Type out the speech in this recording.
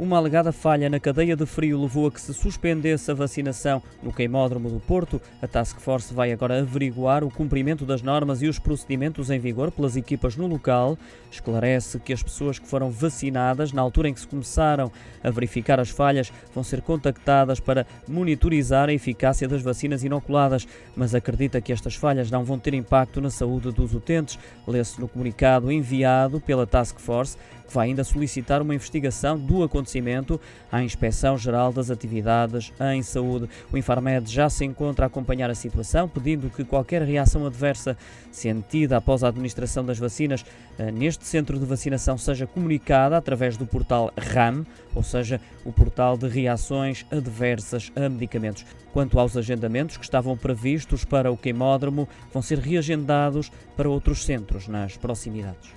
Uma alegada falha na cadeia de frio levou a que se suspendesse a vacinação no queimódromo do Porto. A Task Force vai agora averiguar o cumprimento das normas e os procedimentos em vigor pelas equipas no local. Esclarece que as pessoas que foram vacinadas na altura em que se começaram a verificar as falhas vão ser contactadas para monitorizar a eficácia das vacinas inoculadas, mas acredita que estas falhas não vão ter impacto na saúde dos utentes. Lê-se no comunicado enviado pela Task Force que vai ainda solicitar uma investigação do acontecimento à Inspeção Geral das Atividades em Saúde. O Infarmed já se encontra a acompanhar a situação, pedindo que qualquer reação adversa sentida após a administração das vacinas eh, neste centro de vacinação seja comunicada através do portal RAM, ou seja, o portal de reações adversas a medicamentos. Quanto aos agendamentos que estavam previstos para o queimódromo, vão ser reagendados para outros centros nas proximidades.